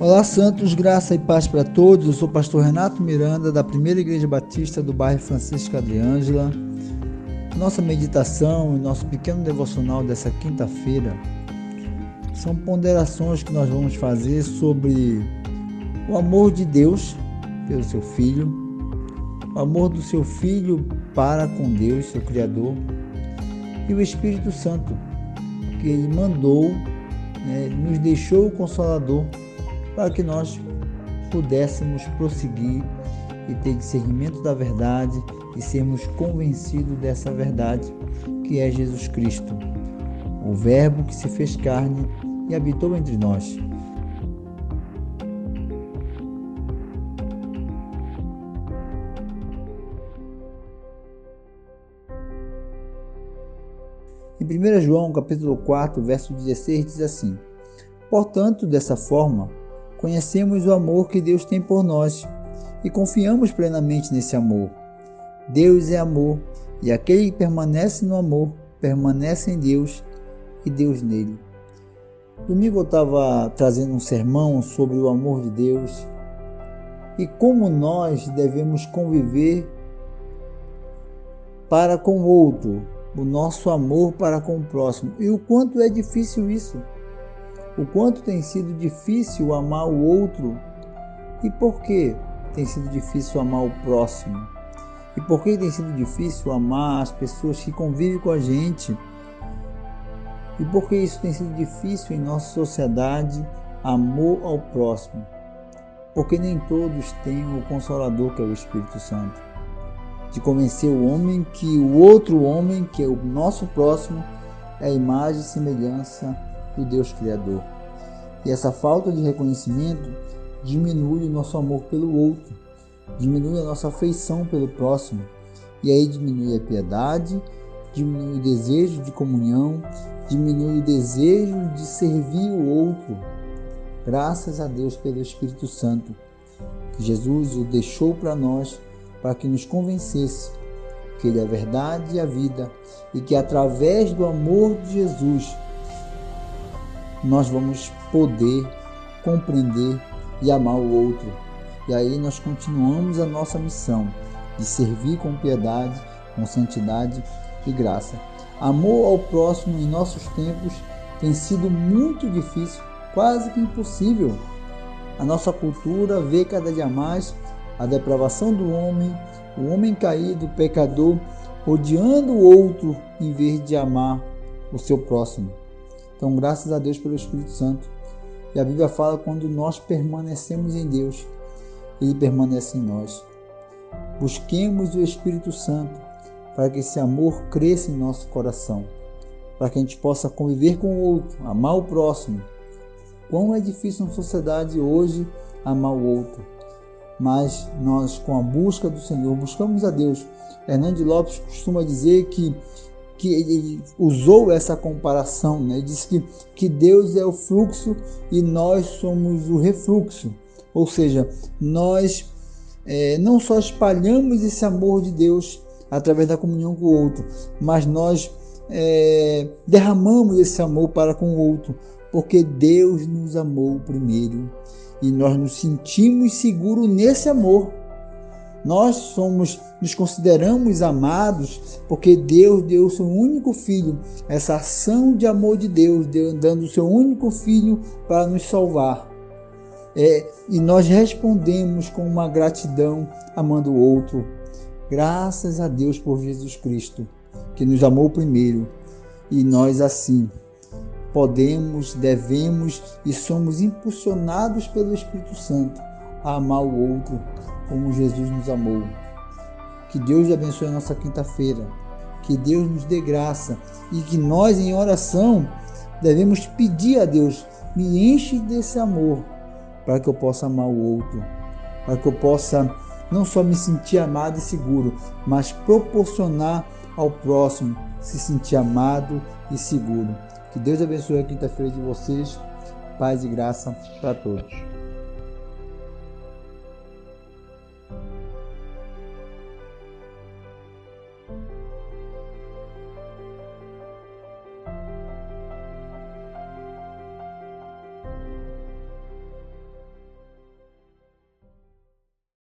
Olá, Santos, graça e paz para todos. Eu sou o pastor Renato Miranda, da Primeira Igreja Batista do bairro Francisco de Ângela. Nossa meditação e nosso pequeno devocional dessa quinta-feira são ponderações que nós vamos fazer sobre o amor de Deus pelo seu Filho, o amor do seu Filho para com Deus, seu Criador, e o Espírito Santo, que Ele mandou, né, nos deixou o Consolador para que nós pudéssemos prosseguir e ter discernimento da verdade e sermos convencidos dessa verdade que é Jesus Cristo, o Verbo que se fez carne e habitou entre nós. Em 1 João capítulo 4, verso 16 diz assim: Portanto, dessa forma, conhecemos o amor que Deus tem por nós e confiamos plenamente nesse amor. Deus é amor, e aquele que permanece no amor permanece em Deus e Deus nele. Domingo eu estava trazendo um sermão sobre o amor de Deus e como nós devemos conviver para com o outro, o nosso amor para com o próximo e o quanto é difícil isso o quanto tem sido difícil amar o outro e por que tem sido difícil amar o próximo. E por que tem sido difícil amar as pessoas que convivem com a gente. E por que isso tem sido difícil em nossa sociedade amor ao próximo. Porque nem todos têm o consolador que é o Espírito Santo. De convencer o homem que o outro homem que é o nosso próximo é a imagem e semelhança do Deus Criador. E essa falta de reconhecimento diminui o nosso amor pelo outro, diminui a nossa afeição pelo próximo, e aí diminui a piedade, diminui o desejo de comunhão, diminui o desejo de servir o outro. Graças a Deus pelo Espírito Santo, que Jesus o deixou para nós para que nos convencesse que Ele é a verdade e a vida e que através do amor de Jesus nós vamos poder compreender e amar o outro. E aí nós continuamos a nossa missão de servir com piedade, com santidade e graça. Amor ao próximo em nossos tempos tem sido muito difícil, quase que impossível. A nossa cultura vê cada dia mais a depravação do homem, o homem caído, o pecador, odiando o outro em vez de amar o seu próximo. Então, graças a Deus pelo Espírito Santo. E a Bíblia fala quando nós permanecemos em Deus, Ele permanece em nós. Busquemos o Espírito Santo para que esse amor cresça em nosso coração, para que a gente possa conviver com o outro, amar o próximo. Quão é difícil na sociedade hoje amar o outro, mas nós, com a busca do Senhor, buscamos a Deus. Hernandes Lopes costuma dizer que que ele usou essa comparação, né? Diz que, que Deus é o fluxo e nós somos o refluxo. Ou seja, nós é, não só espalhamos esse amor de Deus através da comunhão com o outro, mas nós é, derramamos esse amor para com o outro, porque Deus nos amou primeiro e nós nos sentimos seguros nesse amor. Nós somos, nos consideramos amados porque Deus deu o seu único filho, essa ação de amor de Deus, dando o seu único filho para nos salvar. É, e nós respondemos com uma gratidão amando o outro. Graças a Deus por Jesus Cristo, que nos amou primeiro. E nós assim podemos, devemos e somos impulsionados pelo Espírito Santo a amar o outro como Jesus nos amou. Que Deus abençoe a nossa quinta-feira. Que Deus nos dê graça e que nós, em oração, devemos pedir a Deus: me enche desse amor para que eu possa amar o outro, para que eu possa não só me sentir amado e seguro, mas proporcionar ao próximo se sentir amado e seguro. Que Deus abençoe a quinta-feira de vocês. Paz e graça para todos.